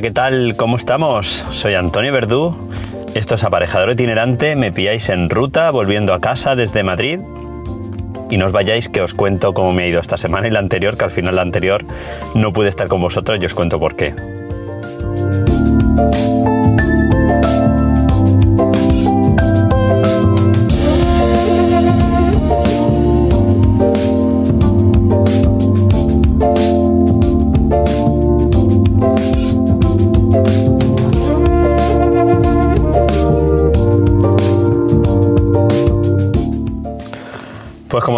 ¿qué tal? ¿Cómo estamos? Soy Antonio Verdú. Esto es Aparejador Itinerante. Me pilláis en ruta, volviendo a casa desde Madrid. Y no os vayáis que os cuento cómo me ha ido esta semana y la anterior, que al final la anterior no pude estar con vosotros y os cuento por qué.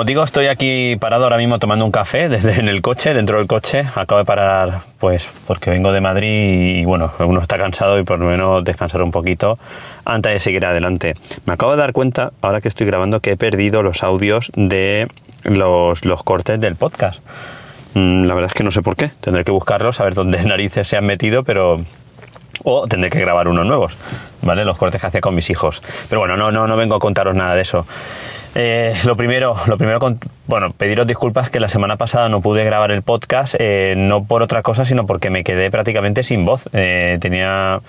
Como digo, estoy aquí parado ahora mismo tomando un café desde en el coche, dentro del coche. Acabo de parar, pues, porque vengo de Madrid y bueno, uno está cansado y por lo menos descansar un poquito antes de seguir adelante. Me acabo de dar cuenta, ahora que estoy grabando, que he perdido los audios de los, los cortes del podcast. Mm, La verdad es que no sé por qué. Tendré que buscarlos, a ver dónde narices se han metido, pero o tendré que grabar unos nuevos, ¿vale? Los cortes que hacía con mis hijos. Pero bueno, no, no, no vengo a contaros nada de eso. Eh, lo primero, lo primero bueno, pediros disculpas que la semana pasada no pude grabar el podcast, eh, no por otra cosa, sino porque me quedé prácticamente sin voz. Eh, tenía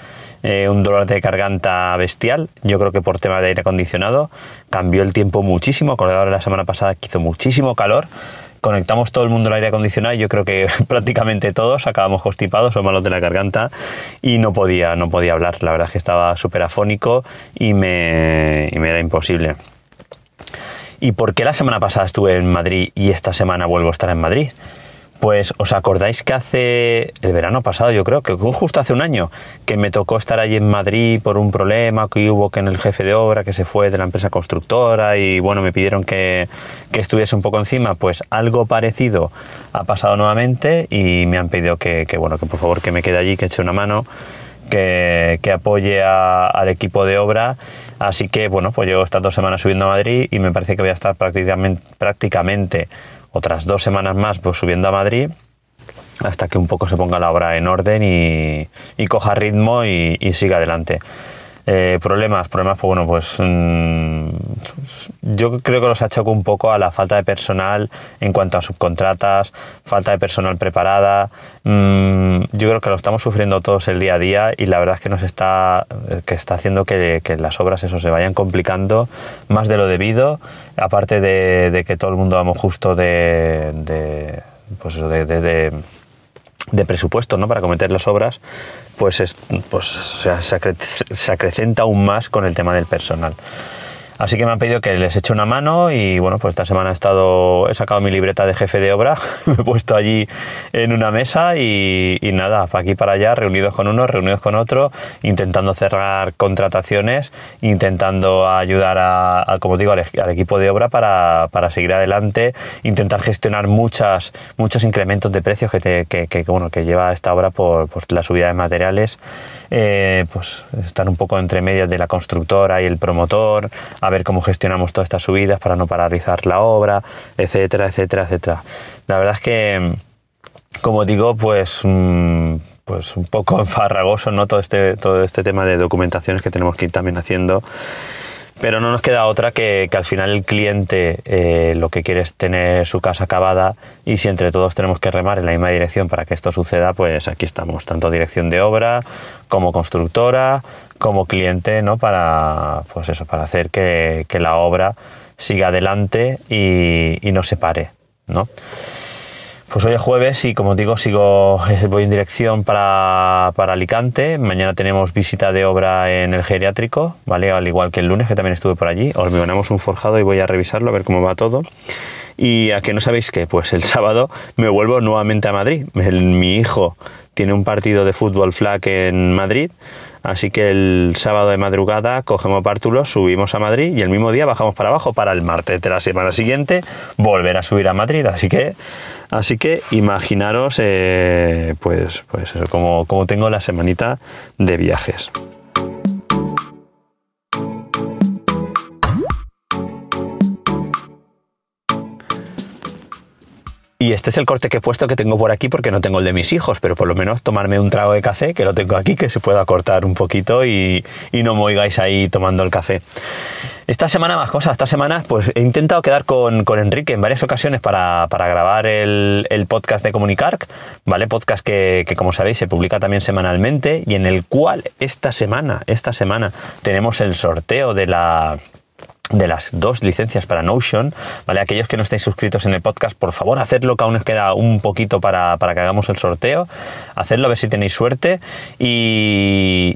un dolor de garganta bestial, yo creo que por tema de aire acondicionado. Cambió el tiempo muchísimo, acordado de la semana pasada que hizo muchísimo calor. Conectamos todo el mundo al aire acondicionado y yo creo que prácticamente todos acabamos constipados o malos de la garganta y no podía, no podía hablar. La verdad es que estaba súper afónico y me era imposible. ¿Y por qué la semana pasada estuve en Madrid y esta semana vuelvo a estar en Madrid? Pues os acordáis que hace el verano pasado, yo creo que justo hace un año, que me tocó estar allí en Madrid por un problema que hubo que en el jefe de obra que se fue de la empresa constructora y bueno, me pidieron que, que estuviese un poco encima, pues algo parecido ha pasado nuevamente y me han pedido que, bueno, que por favor que me quede allí, que eche una mano que, que apoye al equipo de obra. Así que, bueno, pues llevo estas dos semanas subiendo a Madrid y me parece que voy a estar prácticamente, prácticamente otras dos semanas más pues, subiendo a Madrid hasta que un poco se ponga la obra en orden y, coja ritmo y siga adelante. Eh, problemas, problemas, pues bueno, pues mm, yo creo que los achaco un poco a la falta de personal en cuanto a subcontratas, falta de personal preparada. Mm, yo creo que lo estamos sufriendo todos el día a día y la verdad es que nos está, que está haciendo que, las obras eso se vayan complicando más de lo debido, aparte de, que todo el mundo vamos justo de, de pues de- de- de presupuesto ¿no? para cometer las obras, pues, es, pues se, se acrecenta aún más con el tema del personal. Así que me han pedido que les eche una mano y bueno, pues esta semana he estado, he sacado mi libreta de jefe de obra, me he puesto allí en una mesa y, nada, para aquí para allá, reunidos con uno, reunidos con otro, intentando cerrar contrataciones, intentando ayudar a, como digo, al, e- al equipo de obra para, para seguir adelante, intentar gestionar muchas, muchos incrementos de precios que, te- que, que, bueno, que lleva esta obra por, por la subida de materiales, eh, pues estar un poco entre medias de la constructora y el promotor, a ver cómo gestionamos todas estas subidas para no paralizar la obra, etcétera, etcétera, etcétera. La verdad es que, como digo, pues, mm, pues un poco enfarragoso ¿no? todo, este, todo este tema de documentaciones que tenemos que ir también haciendo. Pero no nos queda otra que, que al final el cliente eh, lo que quiere es tener su casa acabada y si entre todos tenemos que remar en la misma dirección para que esto suceda, pues aquí estamos, tanto dirección de obra como constructora, como cliente, ¿no? Para, pues eso, para hacer que, que la obra siga adelante y, y no se pare, ¿no? Pues hoy es jueves y como digo sigo voy en dirección para, para Alicante. Mañana tenemos visita de obra en el geriátrico, ¿vale? Al igual que el lunes que también estuve por allí. Hormigonamos un forjado y voy a revisarlo a ver cómo va todo. Y a que no sabéis qué, pues el sábado me vuelvo nuevamente a Madrid. Mi hijo tiene un partido de fútbol flag en Madrid, así que el sábado de madrugada cogemos pártulos, subimos a Madrid y el mismo día bajamos para abajo para el martes de la semana siguiente volver a subir a Madrid. Así que, así que imaginaros, eh, pues, pues eso, como, tengo la semanita de viajes. Y este es el corte que he puesto que tengo por aquí porque no tengo el de mis hijos, pero por lo menos tomarme un trago de café, que lo tengo aquí, que se pueda cortar un poquito y, no me oigáis ahí tomando el café. Esta semana más cosas, esta semana pues he intentado quedar con, Enrique en varias ocasiones para, grabar el, podcast de Comunicar, ¿vale? Podcast que, que, como sabéis se publica también semanalmente y en el cual esta semana, esta semana tenemos el sorteo de la de las dos licencias para Notion, ¿vale? Aquellos que no estáis suscritos en el podcast, por favor, hacedlo, que aún nos queda un poquito para, que hagamos el sorteo. Hacedlo, a ver si tenéis suerte. Y,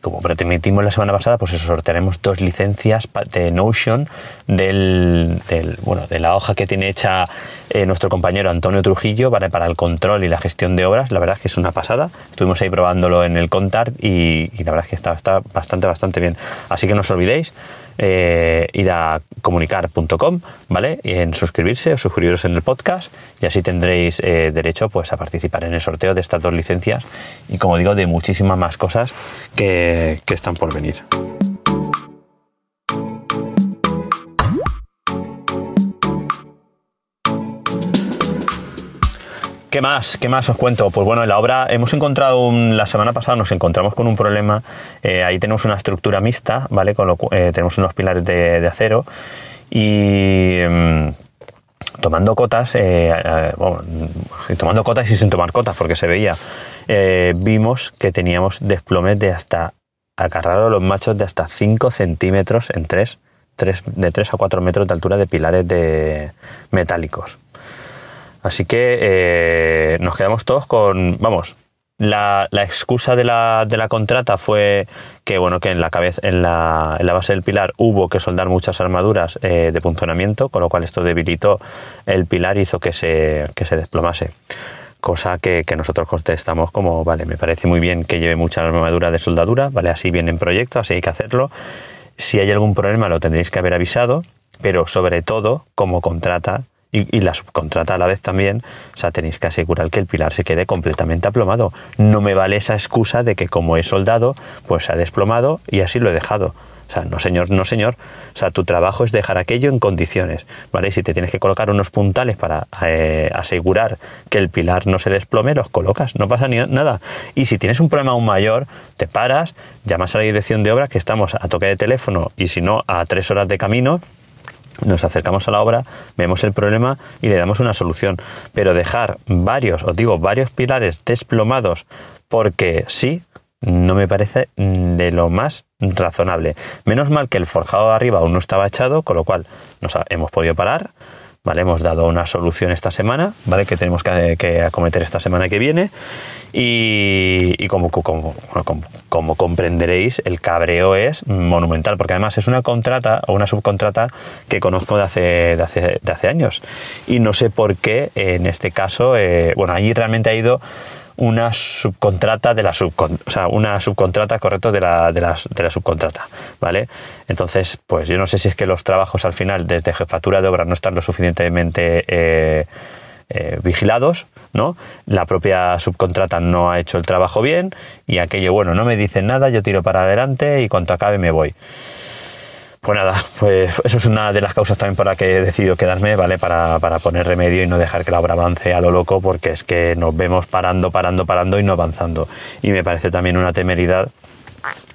como prometimos la semana pasada, pues eso, sortearemos dos licencias de Notion del, bueno, de la hoja que tiene hecha eh, nuestro compañero Antonio Trujillo, ¿vale? Para el control y la gestión de obras. La verdad es que es una pasada. Estuvimos ahí probándolo en el Contar y, y la verdad es que está, está bastante, bastante bien. Así que no os olvidéis eh, ir a comunicar.com, ¿vale? Y en suscribirse o suscribiros en el podcast y así tendréis eh, derecho pues, a participar en el sorteo de estas dos licencias y como digo, de muchísimas más cosas que, que están por venir. ¿Qué más? ¿Qué más os cuento? Pues bueno, en la obra hemos encontrado, la semana pasada nos encontramos con un problema, eh, ahí tenemos una estructura mixta, ¿vale? Con lo, eh, tenemos unos pilares de, acero y em, tomando cotas, eh, bueno, tomando cotas y sin tomar cotas, porque se veía, vimos que teníamos desplomes de hasta, agarrado los machos de hasta 5 centímetros en 3, 3, de 3 a 4 metros de altura de pilares de metálicos. Así que eh, nos quedamos todos con, vamos, la, excusa de la, de la, contrata fue que bueno que en la cabeza en la, en la base del pilar hubo que soldar muchas armaduras eh, de punzonamiento con lo cual esto debilitó el pilar y hizo que se, que se desplomase. Cosa que, que, nosotros contestamos como vale me parece muy bien que lleve mucha armadura de soldadura vale así viene en proyecto así hay que hacerlo. Si hay algún problema lo tendréis que haber avisado pero sobre todo como contrata y, la subcontrata a la vez también, o sea, tenéis que asegurar que el pilar se quede completamente aplomado. No me vale esa excusa de que como he soldado, pues se ha desplomado y así lo he dejado. O sea, no señor, no señor. O sea, tu trabajo es dejar aquello en condiciones, ¿vale? Si te tienes que colocar unos puntales para eh, asegurar que el pilar no se desplome, los colocas, no pasa ni nada. Y si tienes un problema aún mayor, te paras, llamas a la dirección de obra, que estamos a toque de teléfono y si no, a tres horas de camino, nos acercamos a la obra, vemos el problema y le damos una solución. Pero dejar varios, os digo, varios pilares desplomados porque sí, no me parece de lo más razonable. Menos mal que el forjado de arriba aún no estaba echado, con lo cual nos hemos podido parar. Vale, hemos dado una solución esta semana, ¿vale? Que tenemos que acometer esta semana que viene. Y, como, como, como, comprenderéis, el cabreo es monumental, porque además es una contrata o una subcontrata que conozco de hace, de hace, de hace años. Y no sé por qué en este caso, eh, bueno, allí realmente ha ido una subcontrata de la subcontrata, una subcontrata, correcto, de la, de, la, de la subcontrata, ¿vale? Entonces, pues yo no sé si es que los trabajos al final desde jefatura de obra no están lo suficientemente eh, eh, vigilados, ¿no? La propia subcontrata no ha hecho el trabajo bien y aquello, bueno, no me dicen nada, yo tiro para adelante y cuanto acabe me voy. Pues nada, pues eso es una de las causas también por la que he decidido quedarme, ¿vale? Para, para, poner remedio y no dejar que la obra avance a lo loco, porque es que nos vemos parando, parando, parando y no avanzando. Y me parece también una temeridad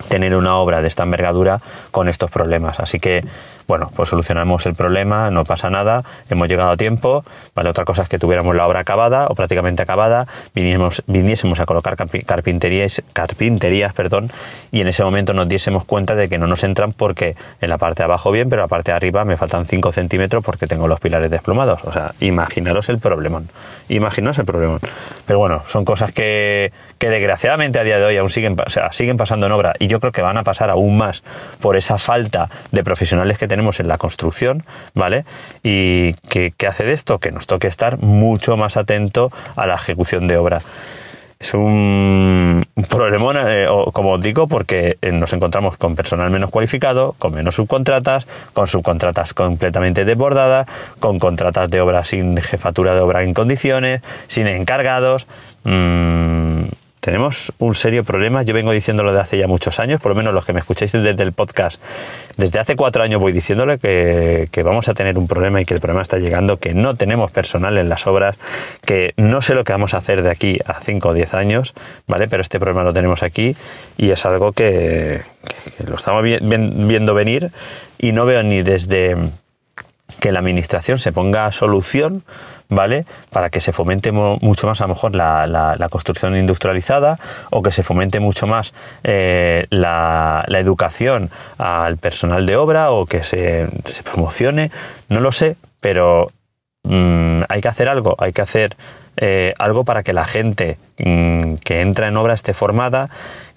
tener una obra de esta envergadura con estos problemas. Así que bueno, pues solucionamos el problema, no pasa nada, hemos llegado a tiempo, ¿vale? Otra cosa es que tuviéramos la obra acabada o prácticamente acabada, viniésemos, viniésemos a colocar carpinterías, carpinterías perdón, y en ese momento nos diésemos cuenta de que no nos entran porque en la parte de abajo bien, pero en la parte de arriba me faltan 5 centímetros porque tengo los pilares desplomados. O sea, imaginaros el problemón. Imaginaros el problemón. Pero bueno, son cosas que, que desgraciadamente a día de hoy aún siguen, o sea, siguen pasando en obra y yo creo que van a pasar aún más por esa falta de profesionales que tenemos en la construcción, ¿vale? Y que, hace de esto que nos toque estar mucho más atento a la ejecución de obra. Es un problema, eh, como os digo, porque eh, nos encontramos con personal menos cualificado, con menos subcontratas, con subcontratas completamente desbordadas, con contratas de obra sin jefatura de obra en condiciones, sin encargados. Mm, tenemos un serio problema. Yo vengo diciéndolo de hace ya muchos años, por lo menos los que me escucháis desde el podcast, desde hace cuatro años voy diciéndole que, vamos a tener un problema y que el problema está llegando, que no tenemos personal en las obras, que no sé lo que vamos a hacer de aquí a cinco o diez años, ¿vale? Pero este problema lo tenemos aquí y es algo que, lo estamos viendo venir y no veo ni desde que la administración se ponga solución, ¿vale? Para que se fomente mucho más a lo mejor la, la- la construcción industrializada o que se fomente mucho más eh, la, la educación al personal de obra o que se, se promocione, no lo sé, pero mm, hay que hacer algo, hay que hacer eh, algo para que la gente mm, que entra en obra esté formada,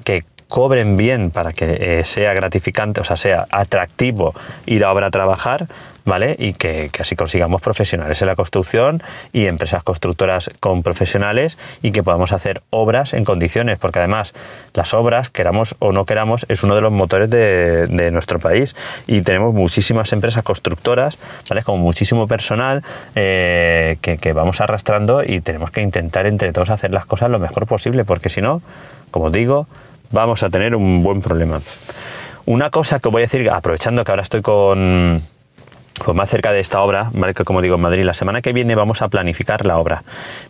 que cobren bien para que eh, sea gratificante, o sea, sea atractivo ir a obra a trabajar, ¿vale? Y que, así consigamos profesionales en la construcción y empresas constructoras con profesionales y que podamos hacer obras en condiciones, porque además las obras, queramos o no queramos, es uno de los motores de, nuestro país y tenemos muchísimas empresas constructoras, ¿vale? Con muchísimo personal eh, que, vamos arrastrando y tenemos que intentar entre todos hacer las cosas lo mejor posible, porque si no, como digo, vamos a tener un buen problema. Una cosa que voy a decir, aprovechando que ahora estoy con, pues más cerca de esta obra, ¿vale? que como digo en Madrid, la semana que viene vamos a planificar la obra.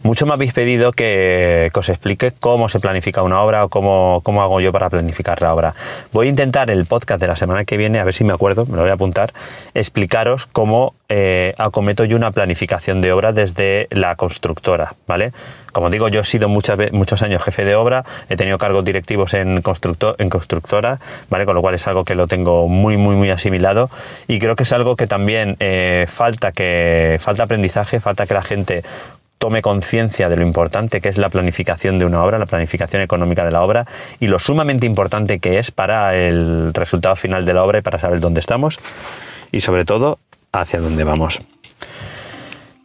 Mucho me habéis pedido que, os explique cómo se planifica una obra o cómo, cómo hago yo para planificar la obra. Voy a intentar el podcast de la semana que viene, a ver si me acuerdo, me lo voy a apuntar, explicaros cómo eh, acometo yo una planificación de obra desde la constructora, ¿vale? Como digo, yo he sido muchas muchos años jefe de obra, he tenido cargos directivos en, constructo- en constructora, ¿vale? Con lo cual es algo que lo tengo muy, muy, muy asimilado y creo que es algo que también eh, falta, que, falta aprendizaje, falta que la gente tome conciencia de lo importante que es la planificación de una obra, la planificación económica de la obra y lo sumamente importante que es para el resultado final de la obra y para saber dónde estamos y sobre todo hacia dónde vamos.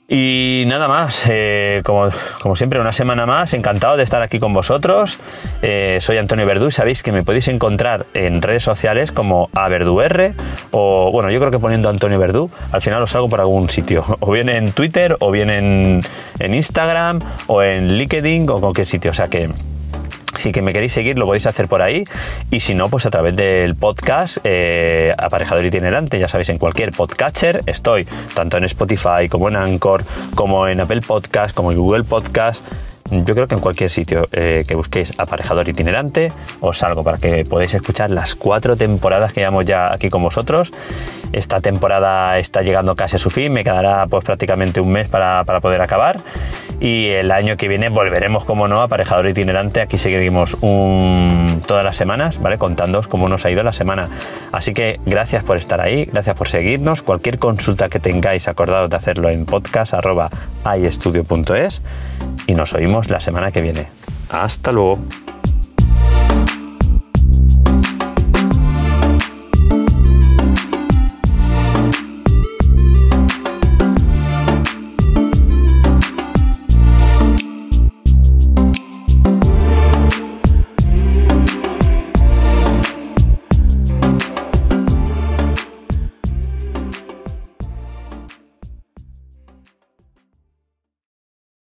Y nada más, eh, como, como siempre, una semana más, encantado de estar aquí con vosotros. Eh, soy Antonio Verdú y sabéis que me podéis encontrar en redes sociales como AverduR o, bueno, yo creo que poniendo Antonio Verdú, al final os salgo por algún sitio, o bien en Twitter, o bien en, en Instagram, o en LinkedIn, o cualquier sitio. O sea que si que me queréis seguir lo podéis hacer por ahí. Y si no pues a través del podcast eh, aparejador itinerante ya sabéis en cualquier podcatcher estoy tanto en Spotify como en Anchor como en Apple Podcast como en Google Podcast. Yo creo que en cualquier sitio eh, que busquéis aparejador itinerante os salgo para que podáis escuchar las cuatro temporadas que llevamos ya aquí con vosotros esta temporada está llegando casi a su fin me quedará pues prácticamente un mes para, para poder acabar y el año que viene volveremos, como no, aparejador itinerante. Aquí seguiremos un, todas las semanas, ¿vale? Contándoos cómo nos ha ido la semana. Así que gracias por estar ahí, gracias por seguirnos. Cualquier consulta que tengáis, acordados de hacerlo en podcast.iestudio.es y nos oímos la semana que viene. Hasta luego.